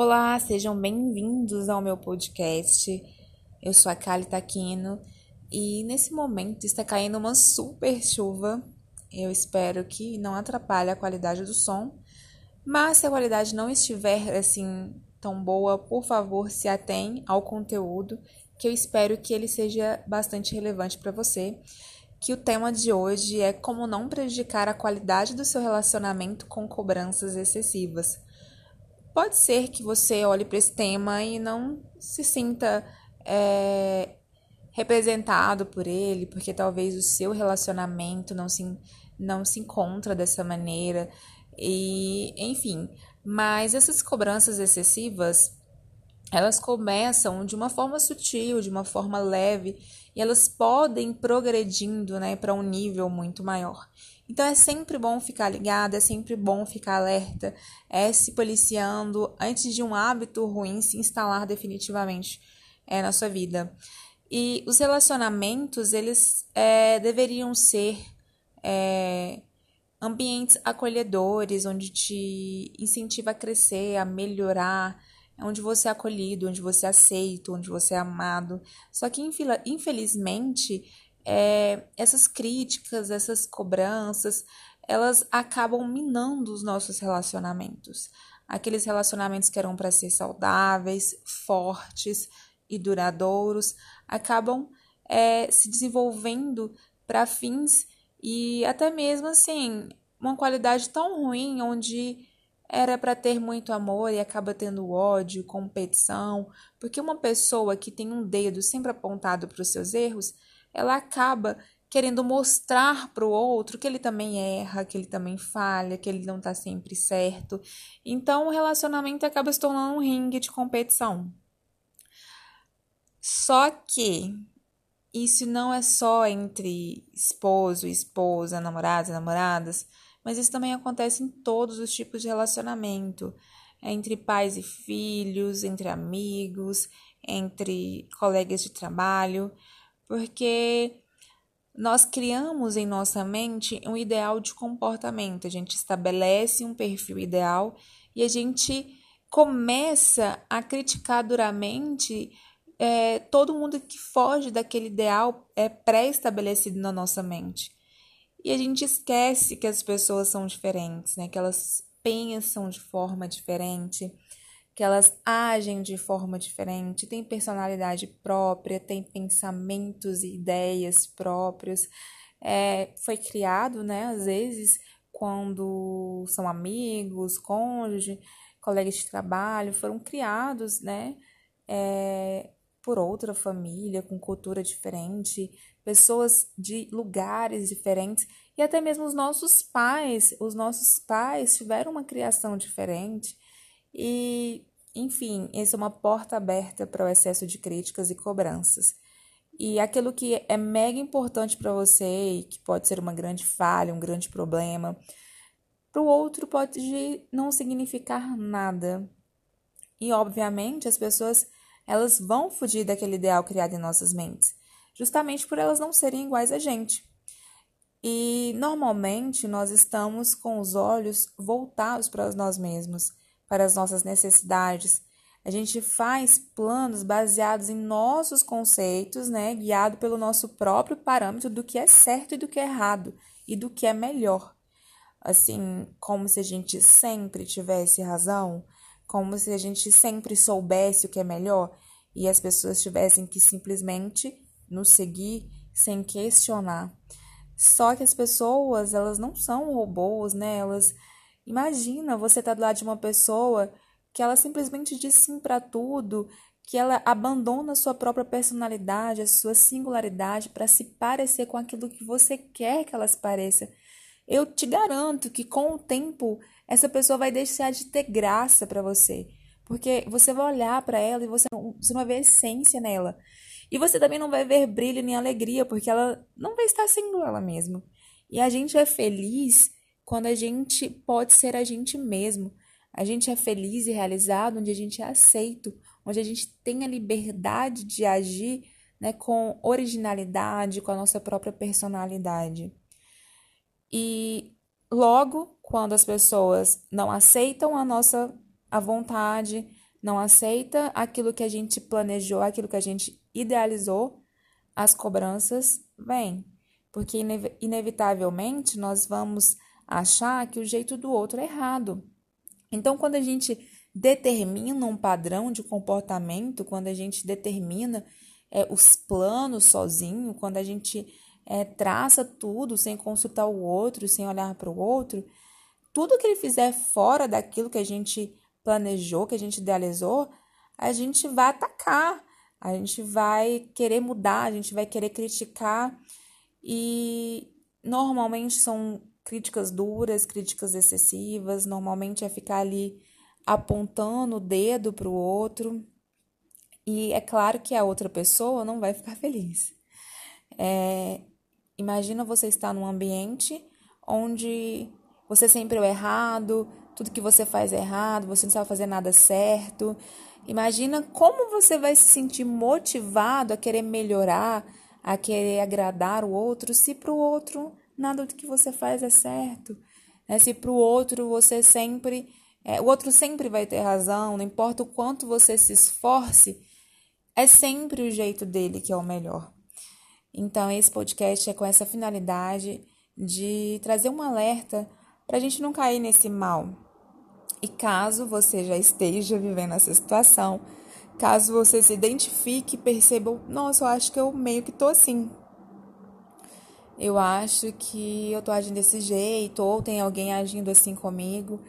Olá, sejam bem-vindos ao meu podcast. Eu sou a Kali Taquino e nesse momento está caindo uma super chuva. Eu espero que não atrapalhe a qualidade do som, mas se a qualidade não estiver assim tão boa, por favor, se atém ao conteúdo, que eu espero que ele seja bastante relevante para você. Que o tema de hoje é como não prejudicar a qualidade do seu relacionamento com cobranças excessivas. Pode ser que você olhe para esse tema e não se sinta é, representado por ele, porque talvez o seu relacionamento não se, não se encontra dessa maneira. E, enfim, mas essas cobranças excessivas, elas começam de uma forma sutil, de uma forma leve, e elas podem progredindo né, para um nível muito maior. Então é sempre bom ficar ligado, é sempre bom ficar alerta, é se policiando antes de um hábito ruim se instalar definitivamente é, na sua vida. E os relacionamentos, eles é, deveriam ser é, ambientes acolhedores, onde te incentiva a crescer, a melhorar, onde você é acolhido, onde você é aceito, onde você é amado. Só que, infelizmente, é, essas críticas, essas cobranças, elas acabam minando os nossos relacionamentos. Aqueles relacionamentos que eram para ser saudáveis, fortes e duradouros, acabam é, se desenvolvendo para fins e até mesmo assim, uma qualidade tão ruim onde era para ter muito amor e acaba tendo ódio, competição, porque uma pessoa que tem um dedo sempre apontado para os seus erros, ela acaba querendo mostrar para o outro que ele também erra, que ele também falha, que ele não está sempre certo. Então o relacionamento acaba se tornando um ringue de competição. Só que isso não é só entre esposo e esposa, namorados e namoradas, mas isso também acontece em todos os tipos de relacionamento. Entre pais e filhos, entre amigos, entre colegas de trabalho porque nós criamos em nossa mente um ideal de comportamento, a gente estabelece um perfil ideal e a gente começa a criticar duramente é, todo mundo que foge daquele ideal é pré-estabelecido na nossa mente. E a gente esquece que as pessoas são diferentes, né? que elas pensam de forma diferente, que elas agem de forma diferente, têm personalidade própria, têm pensamentos e ideias próprios. É, foi criado, né, às vezes, quando são amigos, cônjuge, colegas de trabalho, foram criados, né, é, por outra família, com cultura diferente, pessoas de lugares diferentes, e até mesmo os nossos pais, os nossos pais tiveram uma criação diferente. E enfim, essa é uma porta aberta para o excesso de críticas e cobranças. E aquilo que é mega importante para você e que pode ser uma grande falha, um grande problema, para o outro pode não significar nada. E obviamente as pessoas elas vão fugir daquele ideal criado em nossas mentes, justamente por elas não serem iguais a gente. E normalmente nós estamos com os olhos voltados para nós mesmos para as nossas necessidades. A gente faz planos baseados em nossos conceitos, né, guiado pelo nosso próprio parâmetro do que é certo e do que é errado e do que é melhor. Assim, como se a gente sempre tivesse razão, como se a gente sempre soubesse o que é melhor e as pessoas tivessem que simplesmente nos seguir sem questionar. Só que as pessoas, elas não são robôs, né? Elas Imagina você estar tá do lado de uma pessoa que ela simplesmente diz sim para tudo, que ela abandona a sua própria personalidade, a sua singularidade para se parecer com aquilo que você quer que ela se pareça. Eu te garanto que com o tempo essa pessoa vai deixar de ter graça para você, porque você vai olhar para ela e você não, você não vai ver essência nela. E você também não vai ver brilho nem alegria, porque ela não vai estar sendo ela mesma. E a gente é feliz quando a gente pode ser a gente mesmo. A gente é feliz e realizado onde a gente é aceito, onde a gente tem a liberdade de agir né, com originalidade, com a nossa própria personalidade. E logo, quando as pessoas não aceitam a nossa a vontade, não aceita aquilo que a gente planejou, aquilo que a gente idealizou, as cobranças vêm. Porque inevitavelmente nós vamos achar que o jeito do outro é errado. Então, quando a gente determina um padrão de comportamento, quando a gente determina é, os planos sozinho, quando a gente é, traça tudo sem consultar o outro, sem olhar para o outro, tudo que ele fizer fora daquilo que a gente planejou, que a gente idealizou, a gente vai atacar, a gente vai querer mudar, a gente vai querer criticar e normalmente são críticas duras, críticas excessivas, normalmente é ficar ali apontando o dedo para o outro. E é claro que a outra pessoa não vai ficar feliz. É, imagina você estar num ambiente onde você sempre é o errado, tudo que você faz é errado, você não sabe fazer nada certo. Imagina como você vai se sentir motivado a querer melhorar, a querer agradar o outro, se para o outro nada do que você faz é certo. Né? Se para o outro você sempre é, o outro sempre vai ter razão, não importa o quanto você se esforce, é sempre o jeito dele que é o melhor. Então, esse podcast é com essa finalidade de trazer um alerta para a gente não cair nesse mal. E caso você já esteja vivendo essa situação, caso você se identifique e perceba, nossa, eu acho que eu meio que tô assim. Eu acho que eu tô agindo desse jeito, ou tem alguém agindo assim comigo.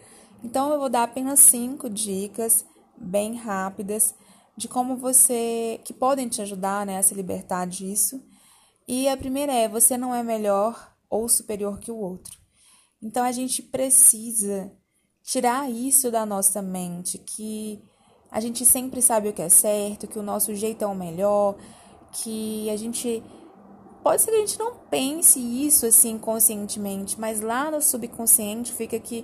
Então, eu vou dar apenas cinco dicas bem rápidas de como você que podem te ajudar né, a se libertar disso. E a primeira é: você não é melhor ou superior que o outro. Então, a gente precisa tirar isso da nossa mente, que a gente sempre sabe o que é certo, que o nosso jeito é o melhor, que a gente pode ser que a gente não pense isso assim conscientemente, mas lá no subconsciente fica que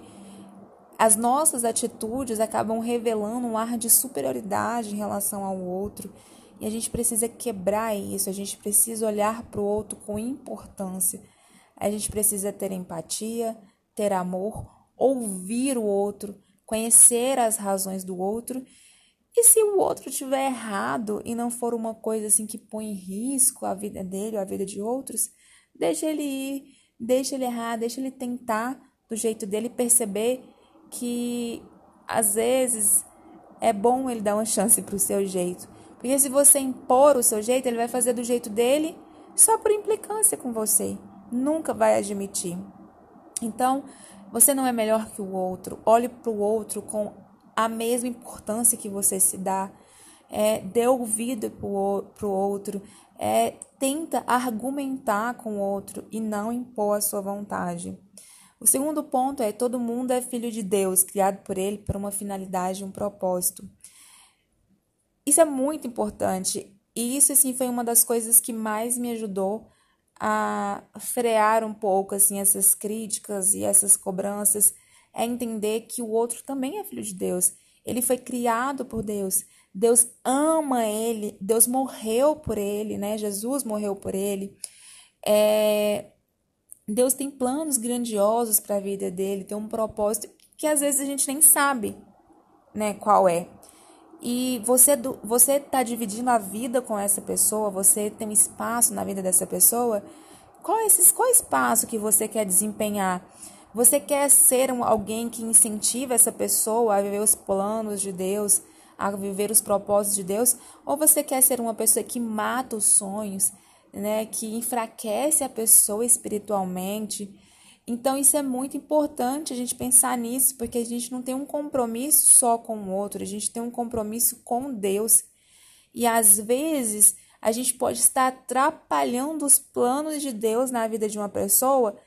as nossas atitudes acabam revelando um ar de superioridade em relação ao outro. E a gente precisa quebrar isso, a gente precisa olhar para o outro com importância. A gente precisa ter empatia, ter amor, ouvir o outro, conhecer as razões do outro. E se o outro tiver errado e não for uma coisa assim que põe em risco a vida dele ou a vida de outros, deixa ele ir, deixa ele errar, deixa ele tentar do jeito dele perceber que às vezes é bom ele dar uma chance para o seu jeito. Porque se você impor o seu jeito, ele vai fazer do jeito dele só por implicância com você. Nunca vai admitir. Então, você não é melhor que o outro. Olhe para o outro com a mesma importância que você se dá. É, dê ouvido para o outro. É, tenta argumentar com o outro e não impor a sua vontade. O segundo ponto é: todo mundo é filho de Deus, criado por Ele para uma finalidade, um propósito. Isso é muito importante e isso assim foi uma das coisas que mais me ajudou a frear um pouco assim essas críticas e essas cobranças, é entender que o outro também é filho de Deus. Ele foi criado por Deus. Deus ama ele, Deus morreu por ele, né? Jesus morreu por ele. É, Deus tem planos grandiosos para a vida dele, tem um propósito que às vezes a gente nem sabe, né, qual é. E você você tá dividindo a vida com essa pessoa, você tem um espaço na vida dessa pessoa. Qual é esse qual é espaço que você quer desempenhar? Você quer ser um, alguém que incentiva essa pessoa a viver os planos de Deus, a viver os propósitos de Deus, ou você quer ser uma pessoa que mata os sonhos, né, que enfraquece a pessoa espiritualmente. Então, isso é muito importante a gente pensar nisso, porque a gente não tem um compromisso só com o outro, a gente tem um compromisso com Deus. E às vezes a gente pode estar atrapalhando os planos de Deus na vida de uma pessoa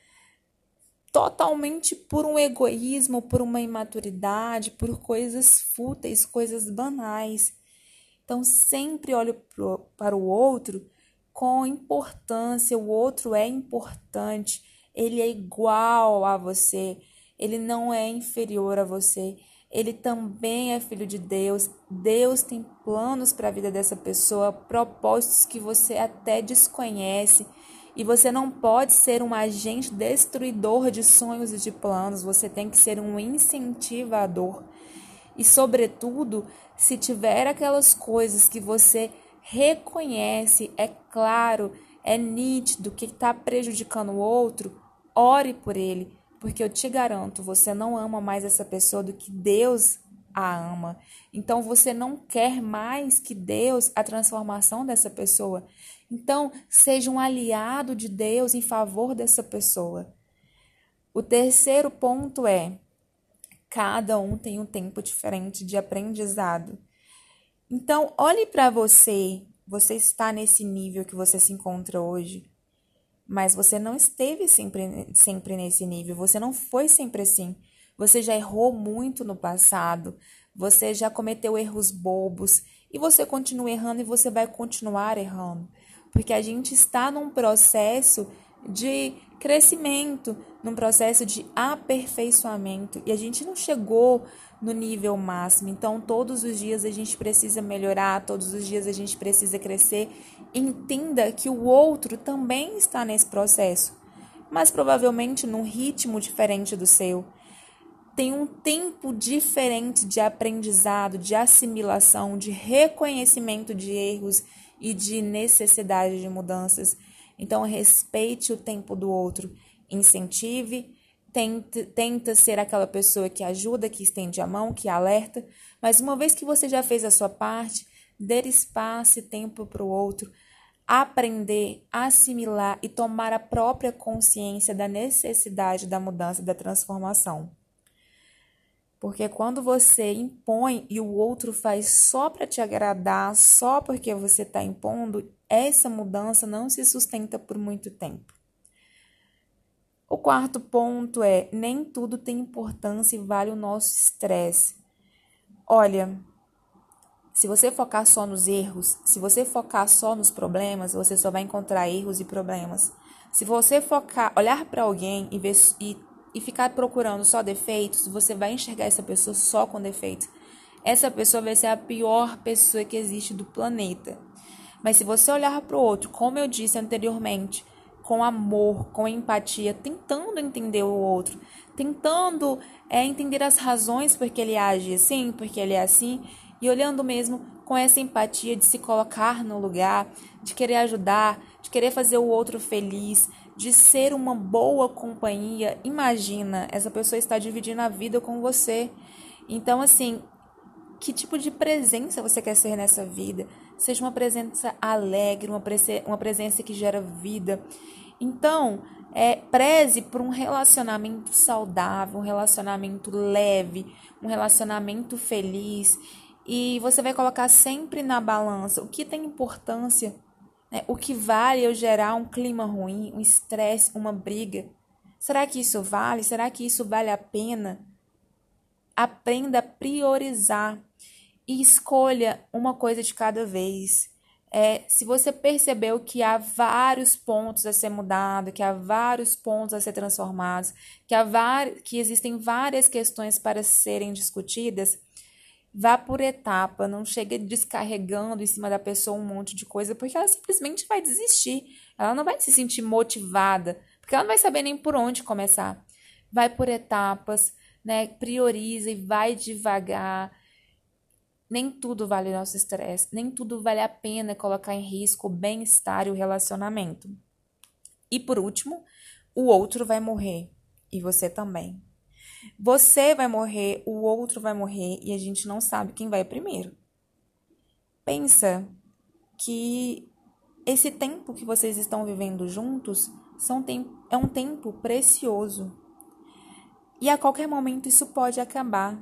totalmente por um egoísmo, por uma imaturidade, por coisas fúteis, coisas banais. Então, sempre olho pro, para o outro com importância, o outro é importante, ele é igual a você, ele não é inferior a você, ele também é filho de Deus. Deus tem planos para a vida dessa pessoa, propósitos que você até desconhece. E você não pode ser um agente destruidor de sonhos e de planos, você tem que ser um incentivador. E, sobretudo, se tiver aquelas coisas que você reconhece, é claro, é nítido que está prejudicando o outro, ore por ele, porque eu te garanto, você não ama mais essa pessoa do que Deus a ama. Então você não quer mais que Deus a transformação dessa pessoa. Então, seja um aliado de Deus em favor dessa pessoa. O terceiro ponto é: cada um tem um tempo diferente de aprendizado. Então, olhe para você. Você está nesse nível que você se encontra hoje, mas você não esteve sempre, sempre nesse nível. Você não foi sempre assim. Você já errou muito no passado. Você já cometeu erros bobos e você continua errando e você vai continuar errando porque a gente está num processo de crescimento, num processo de aperfeiçoamento e a gente não chegou no nível máximo. Então, todos os dias a gente precisa melhorar, todos os dias a gente precisa crescer. Entenda que o outro também está nesse processo, mas provavelmente num ritmo diferente do seu. Tem um tempo diferente de aprendizado, de assimilação, de reconhecimento de erros e de necessidade de mudanças. Então, respeite o tempo do outro, incentive, tenta, tenta ser aquela pessoa que ajuda, que estende a mão, que alerta, mas uma vez que você já fez a sua parte, dê espaço e tempo para o outro, aprender, assimilar e tomar a própria consciência da necessidade da mudança, da transformação. Porque quando você impõe e o outro faz só para te agradar, só porque você está impondo, essa mudança não se sustenta por muito tempo. O quarto ponto é: nem tudo tem importância e vale o nosso estresse. Olha, se você focar só nos erros, se você focar só nos problemas, você só vai encontrar erros e problemas. Se você focar, olhar para alguém e, ver, e e ficar procurando só defeitos, você vai enxergar essa pessoa só com defeitos. Essa pessoa vai ser a pior pessoa que existe do planeta. Mas se você olhar para o outro, como eu disse anteriormente, com amor, com empatia, tentando entender o outro, tentando é, entender as razões porque ele age assim, porque ele é assim, e olhando mesmo com essa empatia de se colocar no lugar, de querer ajudar, de querer fazer o outro feliz, de ser uma boa companhia. Imagina, essa pessoa está dividindo a vida com você. Então, assim, que tipo de presença você quer ser nessa vida? Seja uma presença alegre, uma, uma presença que gera vida. Então, é, preze por um relacionamento saudável, um relacionamento leve, um relacionamento feliz. E você vai colocar sempre na balança o que tem importância né? O que vale eu gerar um clima ruim, um estresse, uma briga? Será que isso vale? Será que isso vale a pena? Aprenda a priorizar e escolha uma coisa de cada vez. É, se você percebeu que há vários pontos a ser mudado, que há vários pontos a ser transformados, que, há que existem várias questões para serem discutidas, Vá por etapa, não chegue descarregando em cima da pessoa um monte de coisa, porque ela simplesmente vai desistir. Ela não vai se sentir motivada, porque ela não vai saber nem por onde começar. Vai por etapas, né? Prioriza e vai devagar. Nem tudo vale nosso estresse, nem tudo vale a pena colocar em risco o bem-estar e o relacionamento. E por último, o outro vai morrer e você também. Você vai morrer, o outro vai morrer e a gente não sabe quem vai primeiro. Pensa que esse tempo que vocês estão vivendo juntos são é um tempo precioso. E a qualquer momento isso pode acabar.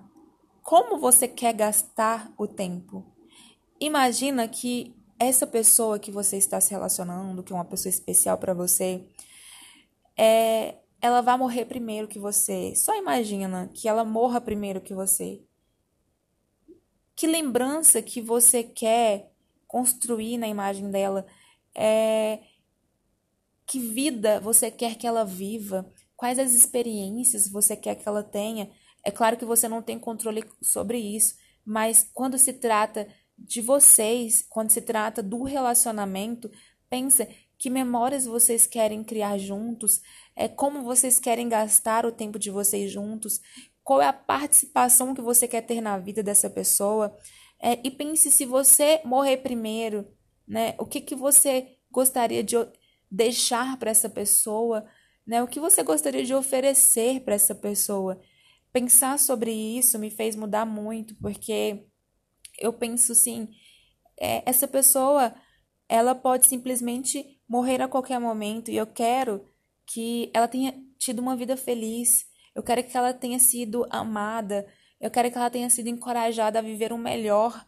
Como você quer gastar o tempo? Imagina que essa pessoa que você está se relacionando, que é uma pessoa especial para você, é, ela vai morrer primeiro que você. Só imagina que ela morra primeiro que você. Que lembrança que você quer construir na imagem dela? É... Que vida você quer que ela viva? Quais as experiências você quer que ela tenha? É claro que você não tem controle sobre isso, mas quando se trata de vocês, quando se trata do relacionamento, pensa que memórias vocês querem criar juntos, é como vocês querem gastar o tempo de vocês juntos, qual é a participação que você quer ter na vida dessa pessoa. É, e pense se você morrer primeiro, né? O que, que você gostaria de deixar para essa pessoa, né? O que você gostaria de oferecer para essa pessoa? Pensar sobre isso me fez mudar muito, porque eu penso assim, é, essa pessoa, ela pode simplesmente morrer a qualquer momento e eu quero que ela tenha tido uma vida feliz. Eu quero que ela tenha sido amada. Eu quero que ela tenha sido encorajada a viver o um melhor.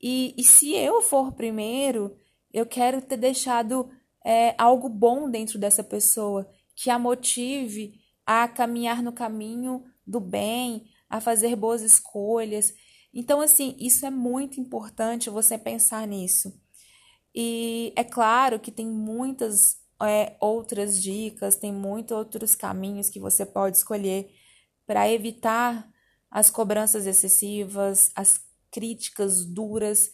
E, e se eu for primeiro, eu quero ter deixado é, algo bom dentro dessa pessoa que a motive a caminhar no caminho do bem, a fazer boas escolhas. Então, assim, isso é muito importante você pensar nisso. E é claro que tem muitas é, outras dicas, tem muitos outros caminhos que você pode escolher para evitar as cobranças excessivas, as críticas duras.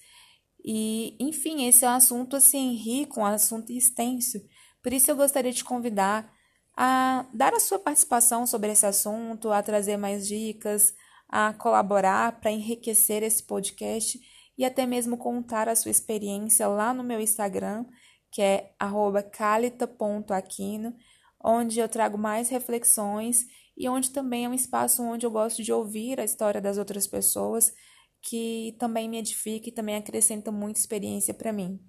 E, enfim, esse é um assunto assim rico, um assunto extenso. Por isso eu gostaria de convidar a dar a sua participação sobre esse assunto, a trazer mais dicas, a colaborar para enriquecer esse podcast e até mesmo contar a sua experiência lá no meu Instagram, que é calita.aquino, onde eu trago mais reflexões e onde também é um espaço onde eu gosto de ouvir a história das outras pessoas, que também me edifica e também acrescenta muita experiência para mim.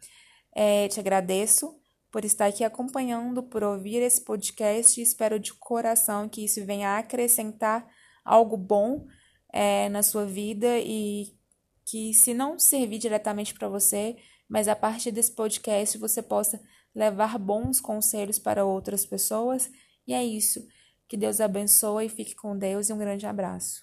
É, te agradeço por estar aqui acompanhando, por ouvir esse podcast e espero de coração que isso venha acrescentar algo bom é, na sua vida e que, se não servir diretamente para você, mas a partir desse podcast você possa levar bons conselhos para outras pessoas. E é isso. Que Deus abençoe, fique com Deus e um grande abraço.